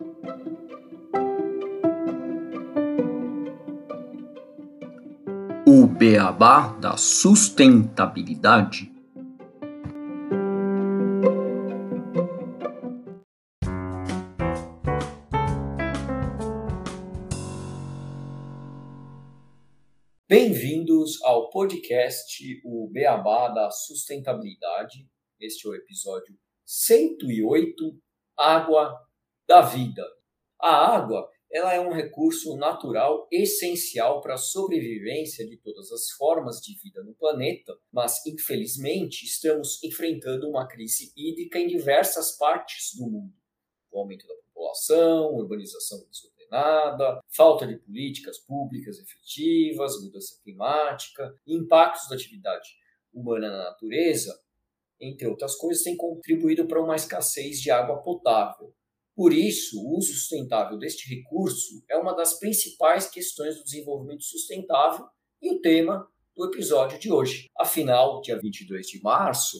O beabá da sustentabilidade. Bem-vindos ao podcast O Beabá da Sustentabilidade. Este é o episódio 108, Água da Vida. A água ela é um recurso natural essencial para a sobrevivência de todas as formas de vida no planeta, mas infelizmente estamos enfrentando uma crise hídrica em diversas partes do mundo. O aumento da população, urbanização desordenada, falta de políticas públicas efetivas, mudança climática, impactos da atividade humana na natureza, entre outras coisas, têm contribuído para uma escassez de água potável. Por isso, o uso sustentável deste recurso é uma das principais questões do desenvolvimento sustentável e o tema do episódio de hoje. Afinal, dia 22 de março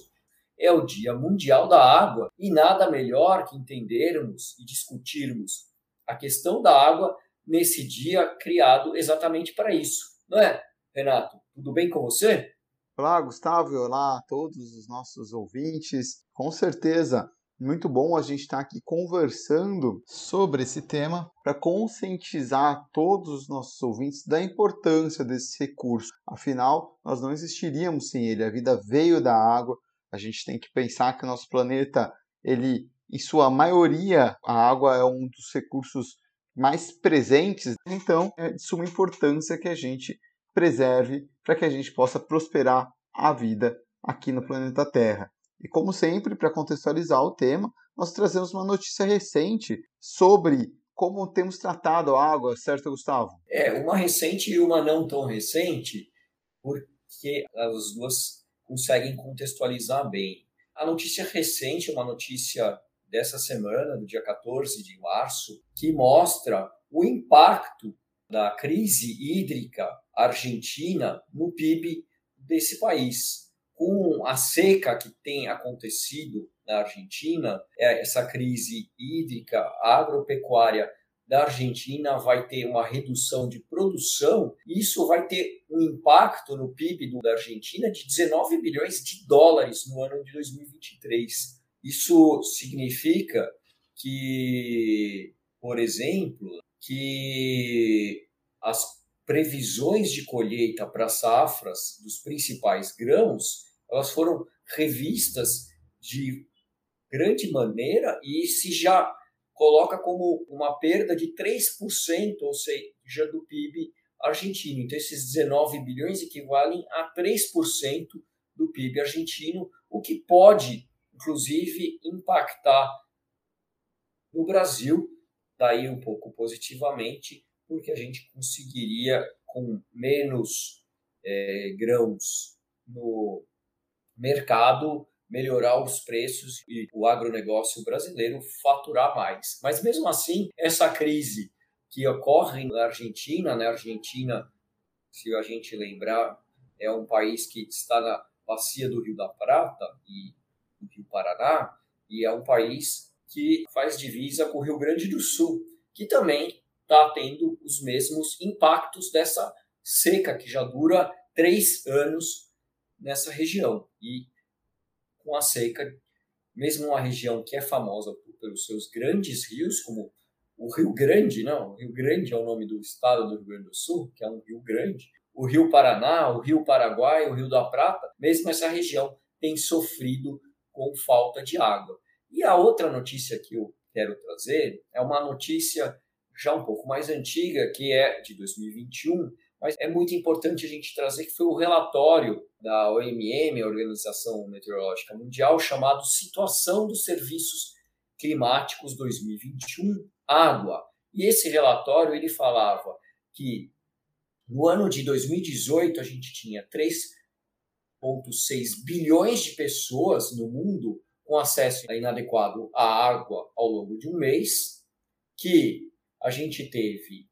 é o Dia Mundial da Água e nada melhor que entendermos e discutirmos a questão da água nesse dia criado exatamente para isso. Não é, Renato? Tudo bem com você? Olá, Gustavo. Olá a todos os nossos ouvintes. Com certeza muito bom a gente estar aqui conversando sobre esse tema para conscientizar todos os nossos ouvintes da importância desse recurso. Afinal, nós não existiríamos sem ele. A vida veio da água. A gente tem que pensar que o nosso planeta, ele, em sua maioria, a água é um dos recursos mais presentes. Então, é de suma importância que a gente preserve para que a gente possa prosperar a vida aqui no planeta Terra. E como sempre, para contextualizar o tema, nós trazemos uma notícia recente sobre como temos tratado a água, certo, Gustavo? É, uma recente e uma não tão recente, porque as duas conseguem contextualizar bem. A notícia recente, uma notícia dessa semana, do dia 14 de março, que mostra o impacto da crise hídrica argentina no PIB desse país com a seca que tem acontecido na Argentina, é, essa crise hídrica agropecuária da Argentina vai ter uma redução de produção, isso vai ter um impacto no PIB da Argentina de 19 bilhões de dólares no ano de 2023. Isso significa que, por exemplo, que as previsões de colheita para safras dos principais grãos elas foram revistas de grande maneira e se já coloca como uma perda de 3%, ou seja, do PIB argentino. Então, esses 19 bilhões equivalem a 3% do PIB argentino, o que pode, inclusive, impactar no Brasil, daí um pouco positivamente, porque a gente conseguiria, com menos é, grãos no mercado melhorar os preços e o agronegócio brasileiro faturar mais. Mas mesmo assim, essa crise que ocorre na Argentina, na Argentina, se a gente lembrar, é um país que está na bacia do Rio da Prata e do Rio Paraná, e é um país que faz divisa com o Rio Grande do Sul, que também está tendo os mesmos impactos dessa seca que já dura três anos nessa região. E com a seca, mesmo uma região que é famosa pelos seus grandes rios, como o Rio Grande, não, o Rio Grande é o nome do estado do Rio Grande do Sul, que é um rio grande, o Rio Paraná, o Rio Paraguai, o Rio da Prata, mesmo essa região tem sofrido com falta de água. E a outra notícia que eu quero trazer é uma notícia já um pouco mais antiga, que é de 2021, mas é muito importante a gente trazer que foi o relatório da OMM, a Organização Meteorológica Mundial, chamado Situação dos Serviços Climáticos 2021 Água. E esse relatório ele falava que no ano de 2018 a gente tinha 3,6 bilhões de pessoas no mundo com acesso inadequado à água ao longo de um mês, que a gente teve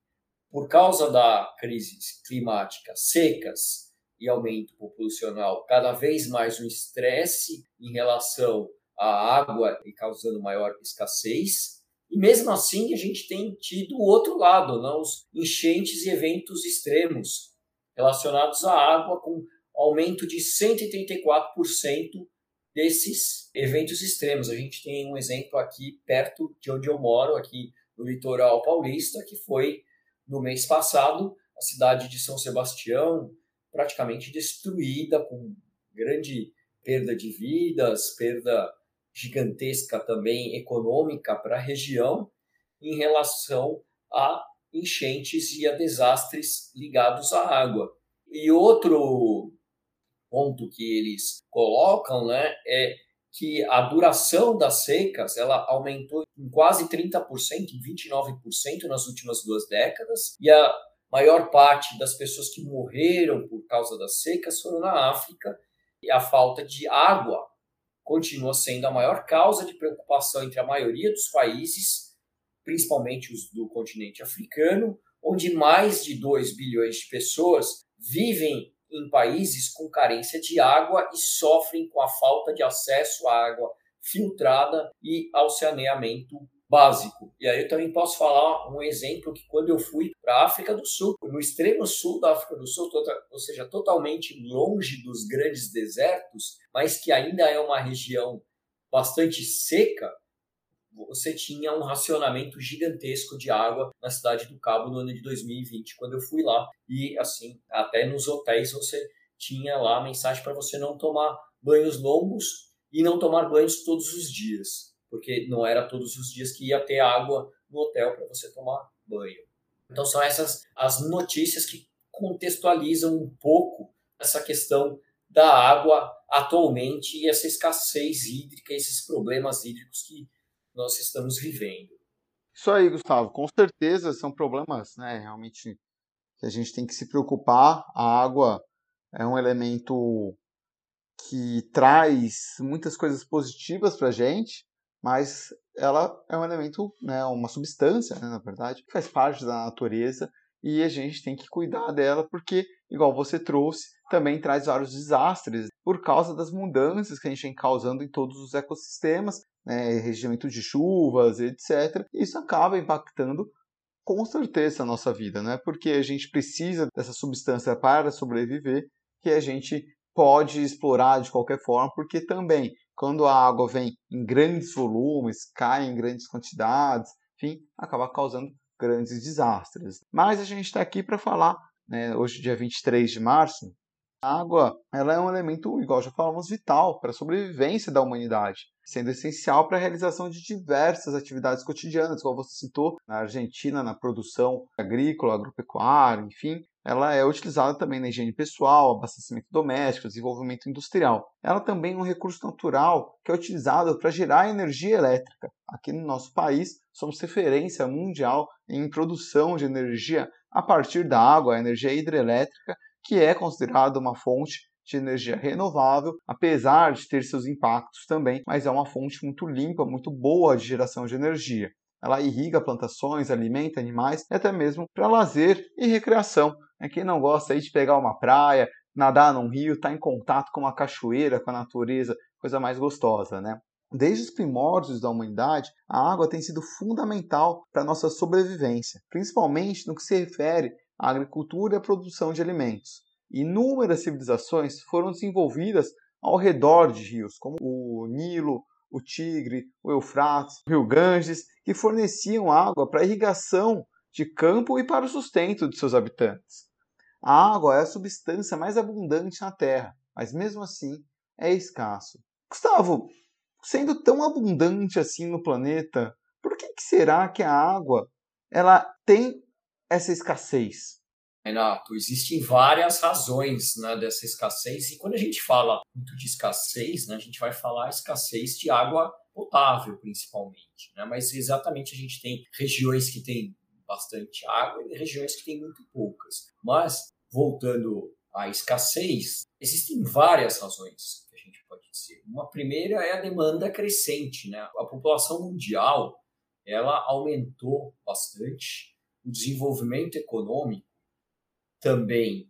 por causa da crise climática, secas e aumento populacional, cada vez mais um estresse em relação à água e causando maior escassez. E mesmo assim, a gente tem tido o outro lado, não? os enchentes e eventos extremos relacionados à água, com aumento de 134% desses eventos extremos. A gente tem um exemplo aqui perto de onde eu moro, aqui no litoral paulista, que foi no mês passado, a cidade de São Sebastião praticamente destruída, com grande perda de vidas, perda gigantesca também econômica para a região em relação a enchentes e a desastres ligados à água. E outro ponto que eles colocam né, é que a duração das secas ela aumentou em quase 30%, em 29% nas últimas duas décadas, e a maior parte das pessoas que morreram por causa das secas foram na África, e a falta de água continua sendo a maior causa de preocupação entre a maioria dos países, principalmente os do continente africano, onde mais de 2 bilhões de pessoas vivem em países com carência de água e sofrem com a falta de acesso à água filtrada e ao saneamento básico. E aí eu também posso falar um exemplo que quando eu fui para a África do Sul, no extremo sul da África do Sul, tota, ou seja, totalmente longe dos grandes desertos, mas que ainda é uma região bastante seca, você tinha um racionamento gigantesco de água na cidade do Cabo no ano de 2020, quando eu fui lá. E assim, até nos hotéis você tinha lá a mensagem para você não tomar banhos longos e não tomar banhos todos os dias porque não era todos os dias que ia ter água no hotel para você tomar banho. Então são essas as notícias que contextualizam um pouco essa questão da água atualmente e essa escassez hídrica, esses problemas hídricos que nós estamos vivendo. Isso aí, Gustavo. Com certeza são problemas, né? Realmente que a gente tem que se preocupar. A água é um elemento que traz muitas coisas positivas para a gente, mas ela é um elemento, né, uma substância, né, na verdade, que faz parte da natureza e a gente tem que cuidar dela porque, igual você trouxe, também traz vários desastres por causa das mudanças que a gente vem causando em todos os ecossistemas, né, regimento de chuvas, etc. Isso acaba impactando com certeza a nossa vida, né? Porque a gente precisa dessa substância para sobreviver, que a gente pode explorar de qualquer forma, porque também quando a água vem em grandes volumes, cai em grandes quantidades, enfim, acaba causando grandes desastres. Mas a gente está aqui para falar, né, hoje dia 23 de março, a água ela é um elemento, igual já falamos, vital para a sobrevivência da humanidade, sendo essencial para a realização de diversas atividades cotidianas, como você citou, na Argentina, na produção agrícola, agropecuária, enfim, ela é utilizada também na higiene pessoal, abastecimento doméstico, desenvolvimento industrial. Ela também é um recurso natural que é utilizado para gerar energia elétrica. Aqui no nosso país, somos referência mundial em produção de energia a partir da água, a energia hidrelétrica, que é considerada uma fonte de energia renovável, apesar de ter seus impactos também, mas é uma fonte muito limpa, muito boa de geração de energia. Ela irriga plantações, alimenta animais até mesmo para lazer e recreação. É quem não gosta aí de pegar uma praia, nadar num rio, estar tá em contato com uma cachoeira, com a natureza, coisa mais gostosa, né? Desde os primórdios da humanidade, a água tem sido fundamental para a nossa sobrevivência, principalmente no que se refere à agricultura e à produção de alimentos. Inúmeras civilizações foram desenvolvidas ao redor de rios, como o Nilo, o Tigre, o Eufrates, o Rio Ganges, que forneciam água para irrigação de campo e para o sustento de seus habitantes. A água é a substância mais abundante na Terra, mas mesmo assim é escasso. Gustavo, sendo tão abundante assim no planeta, por que, que será que a água ela tem essa escassez? Renato, existem várias razões né, dessa escassez, e quando a gente fala muito de escassez, né, a gente vai falar escassez de água potável, principalmente. Né? Mas exatamente a gente tem regiões que têm bastante água e regiões que têm muito poucas. Mas, voltando à escassez, existem várias razões que a gente pode dizer. Uma primeira é a demanda crescente. Né? A população mundial ela aumentou bastante, o desenvolvimento econômico também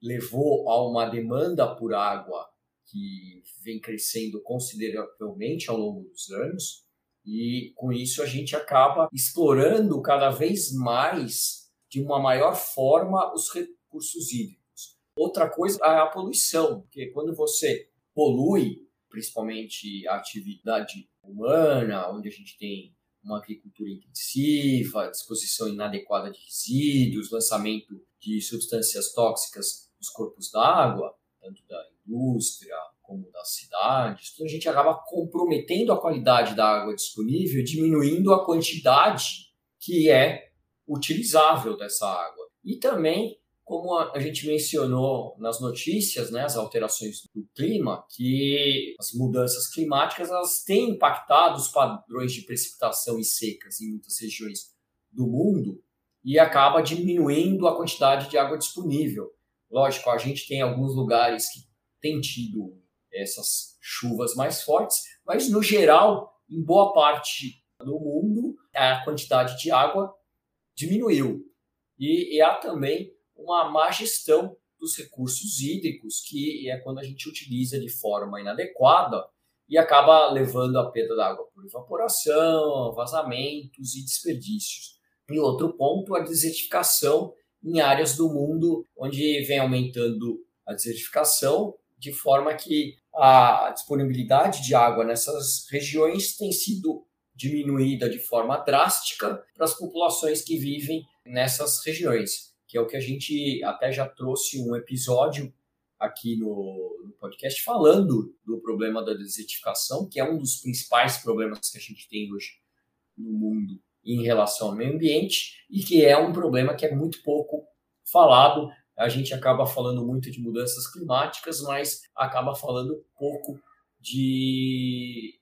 levou a uma demanda por água que vem crescendo consideravelmente ao longo dos anos. E com isso a gente acaba explorando cada vez mais, de uma maior forma, os recursos hídricos. Outra coisa é a poluição, porque quando você polui, principalmente a atividade humana, onde a gente tem uma agricultura intensiva, disposição inadequada de resíduos, lançamento de substâncias tóxicas nos corpos d'água, tanto da indústria como das cidades, então a gente acaba comprometendo a qualidade da água disponível, diminuindo a quantidade que é utilizável dessa água. E também como a gente mencionou nas notícias, né, as alterações do clima, que as mudanças climáticas elas têm impactado os padrões de precipitação e secas em muitas regiões do mundo e acaba diminuindo a quantidade de água disponível. Lógico, a gente tem alguns lugares que têm tido essas chuvas mais fortes, mas no geral, em boa parte do mundo, a quantidade de água diminuiu. E, e há também uma má gestão dos recursos hídricos, que é quando a gente utiliza de forma inadequada e acaba levando a perda da água por evaporação, vazamentos e desperdícios. E outro ponto, a desertificação em áreas do mundo onde vem aumentando a desertificação, de forma que a disponibilidade de água nessas regiões tem sido diminuída de forma drástica para as populações que vivem nessas regiões que é o que a gente até já trouxe um episódio aqui no, no, podcast falando do problema da desertificação, que é um dos principais problemas que a gente tem hoje no mundo em relação ao meio ambiente e que é um problema que é muito pouco falado. A gente acaba falando muito de mudanças climáticas, mas acaba falando pouco de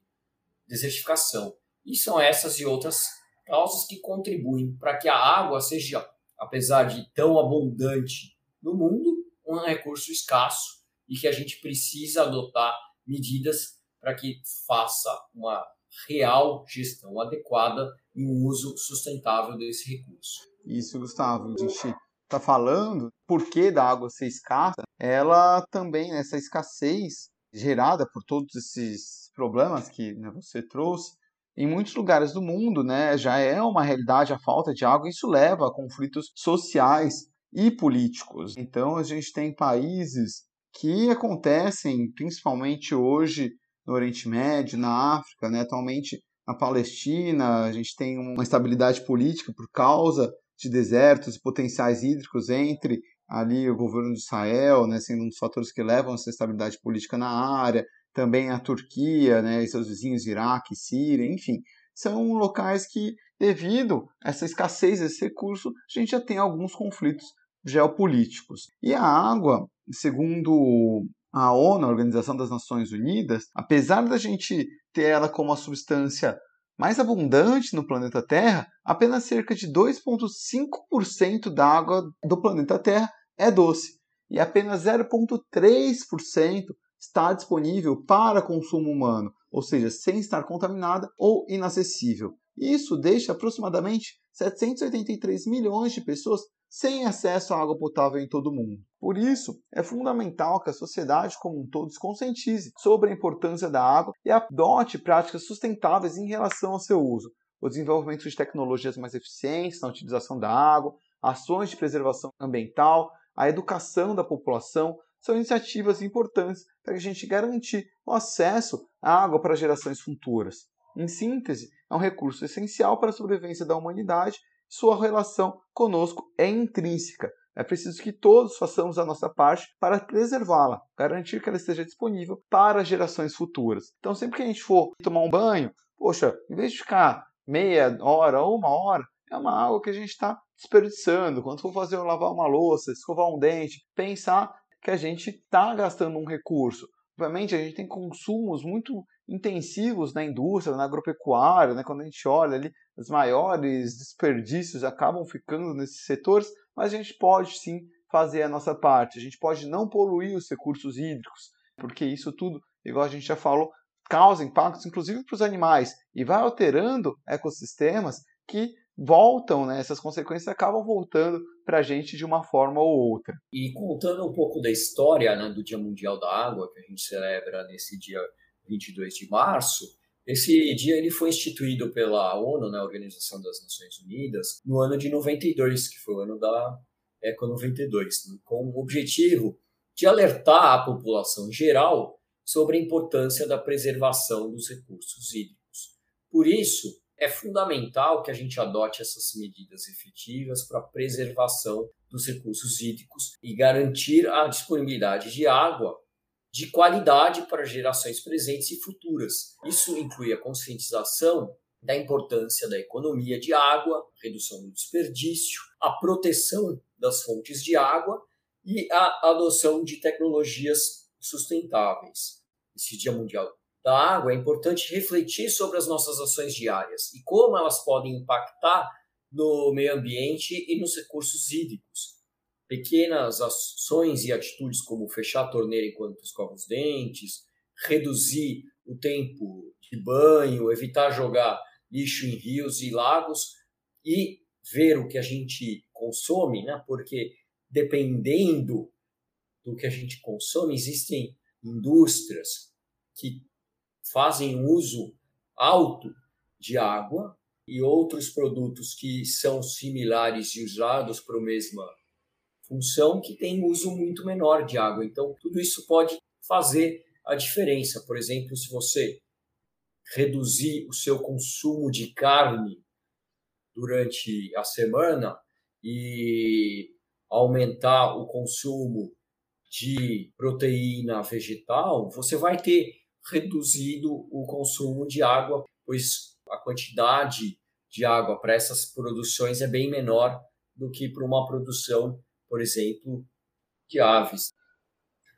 desertificação. E são essas e outras causas que contribuem para que a água seja apesar de tão abundante no mundo, um recurso escasso e que a gente precisa adotar medidas para que faça uma real gestão adequada e um uso sustentável desse recurso. Isso, Gustavo. A gente está falando por que da água ser escassa, ela também, essa escassez gerada por todos esses problemas que né, você trouxe, em muitos lugares do mundo, né, já é uma realidade a falta de água, isso leva a conflitos sociais e políticos. Então, a gente tem países que acontecem, principalmente hoje no Oriente Médio, na África, né, atualmente na Palestina, a gente tem uma estabilidade política por causa de desertos e potenciais hídricos entre ali o governo de Israel, né, sendo um dos fatores que levam a essa estabilidade política na área, também a Turquia, né, e seus vizinhos Iraque, Síria, enfim, são locais que, devido a essa escassez desse recurso, a gente já tem alguns conflitos geopolíticos. E a água, segundo a ONU, a Organização das Nações Unidas, apesar da gente ter ela como a substância mais abundante no planeta Terra, apenas cerca de 2,5% da água do planeta Terra é doce e apenas 0,3% está disponível para consumo humano, ou seja, sem estar contaminada ou inacessível. Isso deixa aproximadamente 783 milhões de pessoas sem acesso à água potável em todo o mundo. Por isso, é fundamental que a sociedade como um todo se conscientize sobre a importância da água e adote práticas sustentáveis em relação ao seu uso. O desenvolvimento de tecnologias mais eficientes na utilização da água, ações de preservação ambiental, a educação da população, são iniciativas importantes para a gente garantir o acesso à água para gerações futuras. Em síntese, é um recurso essencial para a sobrevivência da humanidade sua relação conosco é intrínseca. É preciso que todos façamos a nossa parte para preservá-la, garantir que ela esteja disponível para gerações futuras. Então, sempre que a gente for tomar um banho, poxa, em vez de ficar meia hora ou uma hora, é uma água que a gente está desperdiçando. Quando for fazer lavar uma louça, escovar um dente, pensar que a gente está gastando um recurso. Obviamente, a gente tem consumos muito intensivos na indústria, na agropecuária, né? quando a gente olha ali, os maiores desperdícios acabam ficando nesses setores, mas a gente pode sim fazer a nossa parte. A gente pode não poluir os recursos hídricos, porque isso tudo, igual a gente já falou, causa impactos inclusive para os animais e vai alterando ecossistemas que voltam, né, essas consequências acabam voltando para a gente de uma forma ou outra. E contando um pouco da história né, do Dia Mundial da Água, que a gente celebra nesse dia 22 de março, Esse dia ele foi instituído pela ONU, né, Organização das Nações Unidas, no ano de 92, que foi o ano da Eco 92, né, com o objetivo de alertar a população geral sobre a importância da preservação dos recursos hídricos. Por isso, é fundamental que a gente adote essas medidas efetivas para a preservação dos recursos hídricos e garantir a disponibilidade de água de qualidade para gerações presentes e futuras. Isso inclui a conscientização da importância da economia de água, redução do desperdício, a proteção das fontes de água e a adoção de tecnologias sustentáveis. Esse Dia Mundial da Água é importante refletir sobre as nossas ações diárias e como elas podem impactar no meio ambiente e nos recursos hídricos. Pequenas ações e atitudes como fechar a torneira enquanto escova os dentes, reduzir o tempo de banho, evitar jogar lixo em rios e lagos e ver o que a gente consome, né? porque dependendo do que a gente consome, existem indústrias que fazem uso alto de água e outros produtos que são similares e usados para a mesma função que têm uso muito menor de água. Então, tudo isso pode fazer a diferença. Por exemplo, se você reduzir o seu consumo de carne durante a semana e aumentar o consumo de proteína vegetal, você vai ter reduzido o consumo de água, pois a quantidade de água para essas produções é bem menor do que para uma produção, por exemplo, de aves.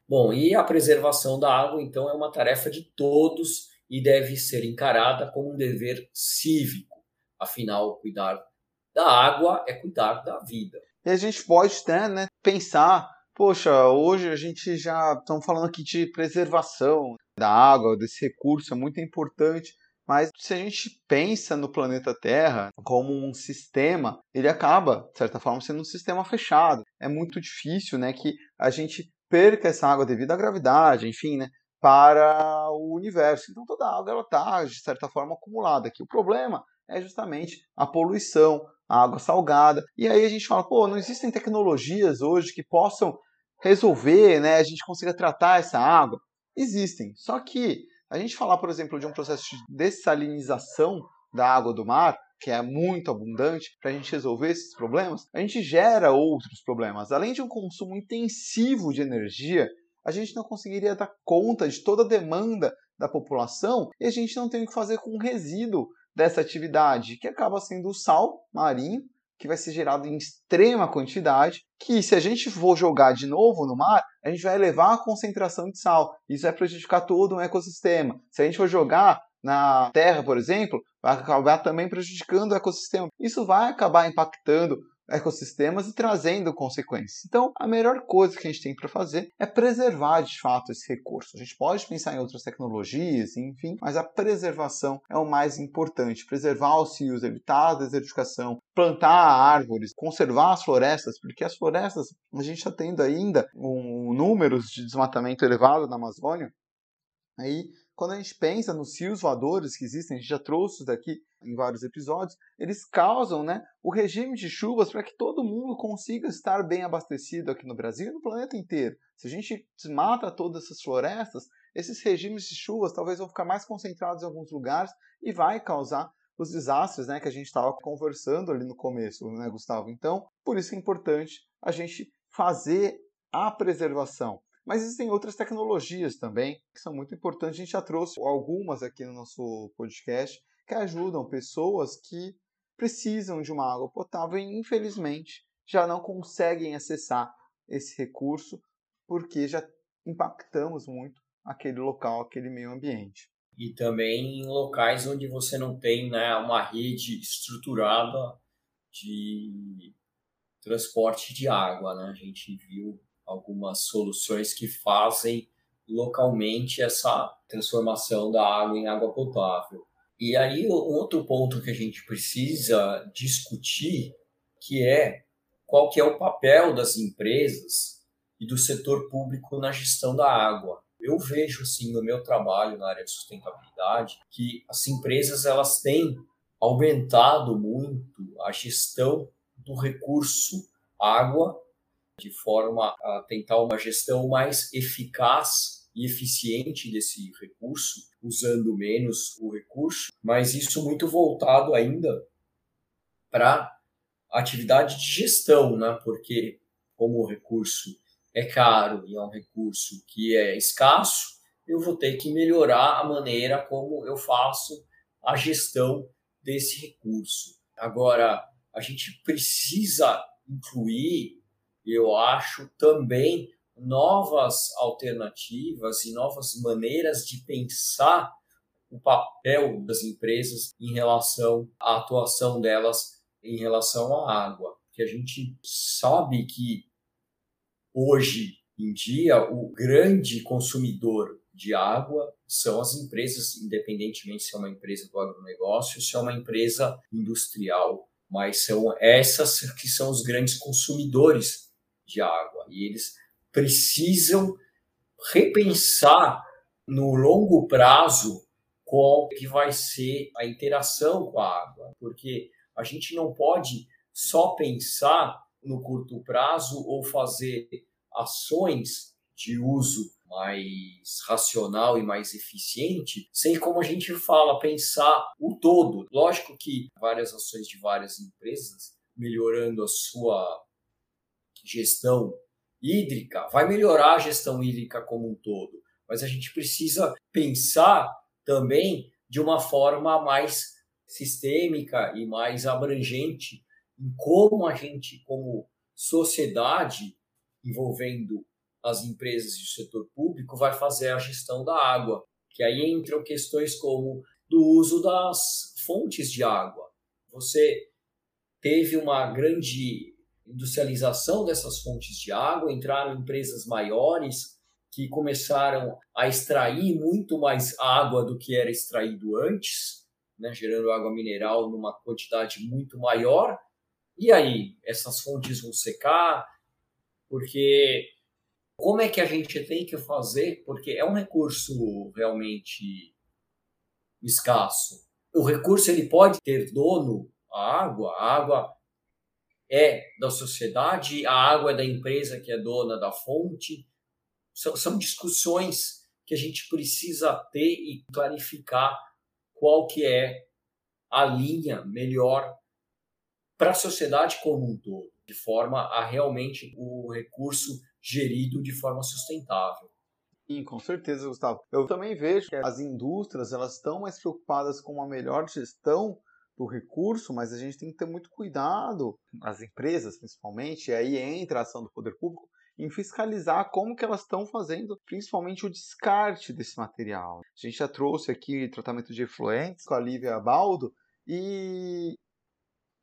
Bom, e a preservação da água, então, é uma tarefa de todos e deve ser encarada como um dever cívico. Afinal, cuidar da água é cuidar da vida. E a gente pode até né, pensar, poxa, hoje a gente já estamos falando aqui de preservação da água, desse recurso, é muito importante. Mas se a gente pensa no planeta Terra como um sistema, ele acaba, de certa forma, sendo um sistema fechado. É muito difícil né, que a gente perca essa água devido à gravidade, enfim, né, para o universo. Então toda a água está, de certa forma, acumulada aqui. O problema é justamente a poluição, a água salgada. E aí a gente fala, pô, não existem tecnologias hoje que possam resolver, né, a gente consiga tratar essa água? Existem. Só que a gente falar, por exemplo, de um processo de dessalinização da água do mar, que é muito abundante, para a gente resolver esses problemas, a gente gera outros problemas. Além de um consumo intensivo de energia, a gente não conseguiria dar conta de toda a demanda da população e a gente não tem o que fazer com o resíduo dessa atividade, que acaba sendo o sal marinho, que vai ser gerado em extrema quantidade, que se a gente for jogar de novo no mar, a gente vai elevar a concentração de sal. Isso vai prejudicar todo o ecossistema. Se a gente for jogar na terra, por exemplo, vai acabar também prejudicando o ecossistema. Isso vai acabar impactando ecossistemas e trazendo consequências. Então, a melhor coisa que a gente tem para fazer é preservar de fato esse recurso. A gente pode pensar em outras tecnologias, enfim, mas a preservação é o mais importante. Preservar os rios, evitar a desertificação, plantar árvores, conservar as florestas, porque as florestas, a gente está tendo ainda um números de desmatamento elevado na Amazônia. Aí quando a gente pensa nos rios voadores que existem, a gente já trouxe daqui em vários episódios, eles causam né, o regime de chuvas para que todo mundo consiga estar bem abastecido aqui no Brasil e no planeta inteiro. Se a gente desmata todas essas florestas, esses regimes de chuvas talvez vão ficar mais concentrados em alguns lugares e vai causar os desastres né, que a gente estava conversando ali no começo, né, Gustavo? Então, por isso é importante a gente fazer a preservação. Mas existem outras tecnologias também que são muito importantes. A gente já trouxe algumas aqui no nosso podcast que ajudam pessoas que precisam de uma água potável e, infelizmente, já não conseguem acessar esse recurso porque já impactamos muito aquele local, aquele meio ambiente. E também em locais onde você não tem né, uma rede estruturada de transporte de água. Né? A gente viu algumas soluções que fazem localmente essa transformação da água em água potável. E aí, um outro ponto que a gente precisa discutir, que é qual que é o papel das empresas e do setor público na gestão da água. Eu vejo, assim, no meu trabalho na área de sustentabilidade, que as empresas elas têm aumentado muito a gestão do recurso água de forma a tentar uma gestão mais eficaz e eficiente desse recurso, usando menos o recurso, mas isso muito voltado ainda para atividade de gestão, né? Porque como o recurso é caro e é um recurso que é escasso, eu vou ter que melhorar a maneira como eu faço a gestão desse recurso. Agora, a gente precisa incluir, eu acho, também novas alternativas e novas maneiras de pensar o papel das empresas em relação à atuação delas em relação à água. Que a gente sabe que hoje em dia o grande consumidor de água são as empresas, independentemente se é uma empresa do agronegócio, se é uma empresa industrial, mas são essas que são os grandes consumidores de água e eles precisam repensar no longo prazo qual que vai ser a interação com a água, porque a gente não pode só pensar no curto prazo ou fazer ações de uso mais racional e mais eficiente, sem como a gente fala, pensar o todo. Lógico que várias ações de várias empresas melhorando a sua gestão hídrica, vai melhorar a gestão hídrica como um todo, mas a gente precisa pensar também de uma forma mais sistêmica e mais abrangente em como a gente, como sociedade, envolvendo as empresas e o setor público, vai fazer a gestão da água. Que aí entram questões como do uso das fontes de água. Você teve uma grande industrialização dessas fontes de água, entraram empresas maiores que começaram a extrair muito mais água do que era extraído antes, né, gerando água mineral numa quantidade muito maior. E aí, essas fontes vão secar, porque como é que a gente tem que fazer? Porque é um recurso realmente escasso. O recurso ele pode ter dono, a água, a água é da sociedade, a água é da empresa que é dona da fonte. São, são discussões que a gente precisa ter e clarificar qual que é a linha melhor para a sociedade como um todo, de forma a realmente o recurso gerido de forma sustentável. Sim, com certeza, Gustavo. Eu também vejo que as indústrias elas estão mais preocupadas com uma melhor gestão do recurso, mas a gente tem que ter muito cuidado, as empresas principalmente, e aí entra a ação do poder público, em fiscalizar como que elas estão fazendo, principalmente o descarte desse material. A gente já trouxe aqui tratamento de efluentes com a Lívia Baldo, e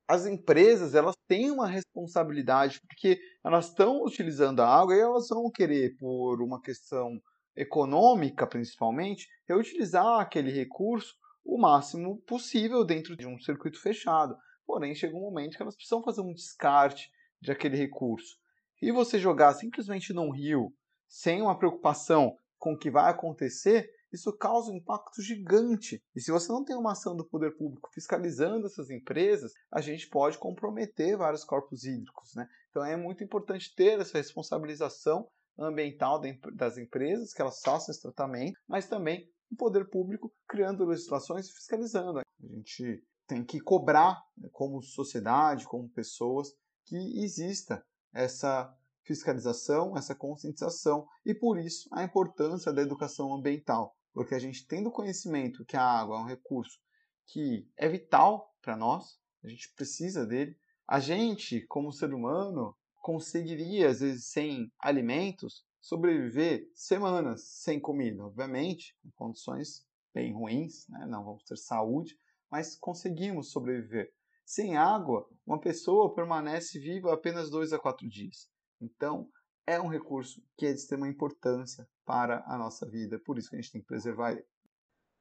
as empresas elas têm uma responsabilidade, porque elas estão utilizando a água e elas vão querer, por uma questão econômica principalmente, reutilizar aquele recurso o máximo possível dentro de um circuito fechado. Porém, chega um momento que elas precisam fazer um descarte de aquele recurso. E você jogar simplesmente num rio, sem uma preocupação com o que vai acontecer, isso causa um impacto gigante. E se você não tem uma ação do poder público fiscalizando essas empresas, a gente pode comprometer vários corpos hídricos. Né? Então é muito importante ter essa responsabilização ambiental das empresas, que elas façam esse tratamento, mas também o poder público criando legislações e fiscalizando. A gente tem que cobrar, né, como sociedade, como pessoas, que exista essa fiscalização, essa conscientização e por isso a importância da educação ambiental, porque a gente tendo conhecimento que a água é um recurso que é vital para nós, a gente precisa dele, a gente, como ser humano, conseguiria, às vezes, sem alimentos, sobreviver semanas sem comida, obviamente, em condições bem ruins, né? não vamos ter saúde, mas conseguimos sobreviver. Sem água, uma pessoa permanece viva apenas dois a quatro dias. Então, é um recurso que é de extrema importância para a nossa vida, por isso que a gente tem que preservar ele.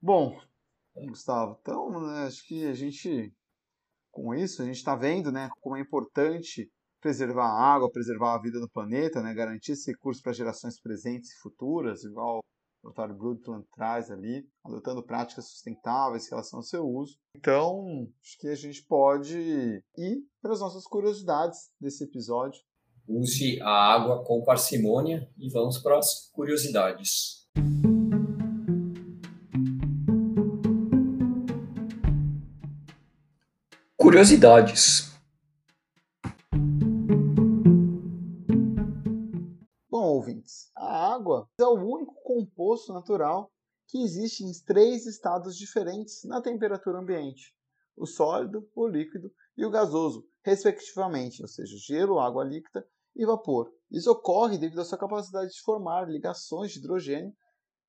Bom, Gustavo, então né, acho que a gente, com isso, a gente está vendo né, como é importante preservar a água, preservar a vida no planeta, né, garantir esse recurso para gerações presentes e futuras, igual o relatório Brundtland traz ali, adotando práticas sustentáveis em relação ao seu uso. Então, acho que a gente pode ir para as nossas curiosidades desse episódio. Use a água com parcimônia e vamos para as curiosidades. Curiosidades. Água é o único composto natural que existe em três estados diferentes na temperatura ambiente: o sólido, o líquido e o gasoso, respectivamente, ou seja, gelo, água líquida e vapor. Isso ocorre devido à sua capacidade de formar ligações de hidrogênio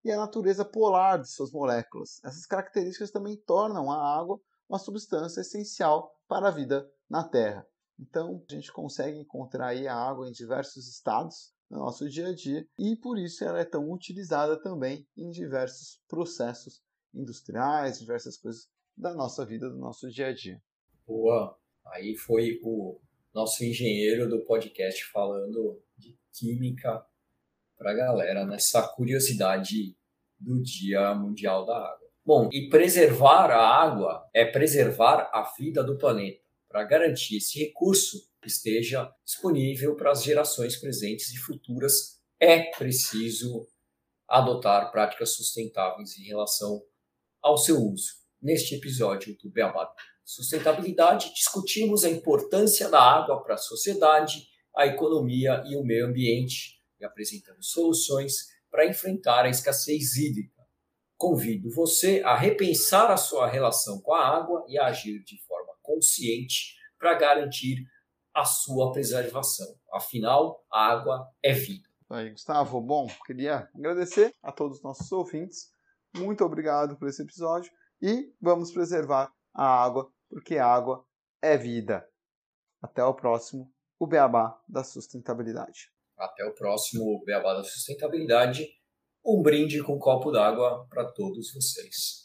e à natureza polar de suas moléculas. Essas características também tornam a água uma substância essencial para a vida na Terra. Então, a gente consegue encontrar a água em diversos estados no nosso dia a dia e por isso ela é tão utilizada também em diversos processos industriais, diversas coisas da nossa vida, do nosso dia a dia. Boa! Aí foi o nosso engenheiro do podcast falando de química para a galera nessa curiosidade do Dia Mundial da Água. Bom, e preservar a água é preservar a vida do planeta. Para garantir esse recurso esteja disponível para as gerações presentes e futuras, é preciso adotar práticas sustentáveis em relação ao seu uso. Neste episódio do Beabá Sustentabilidade, discutimos a importância da água para a sociedade, a economia e o meio ambiente e apresentamos soluções para enfrentar a escassez hídrica Convido você a repensar a sua relação com a água e a agir de forma consciente para garantir a sua preservação. Afinal, a água é vida. Aí, Gustavo, bom, queria agradecer a todos os nossos ouvintes. Muito obrigado por esse episódio e vamos preservar a água, porque a água é vida. Até o próximo, o Beabá da Sustentabilidade. Até o próximo Beabá da Sustentabilidade um brinde com um copo d'água para todos vocês.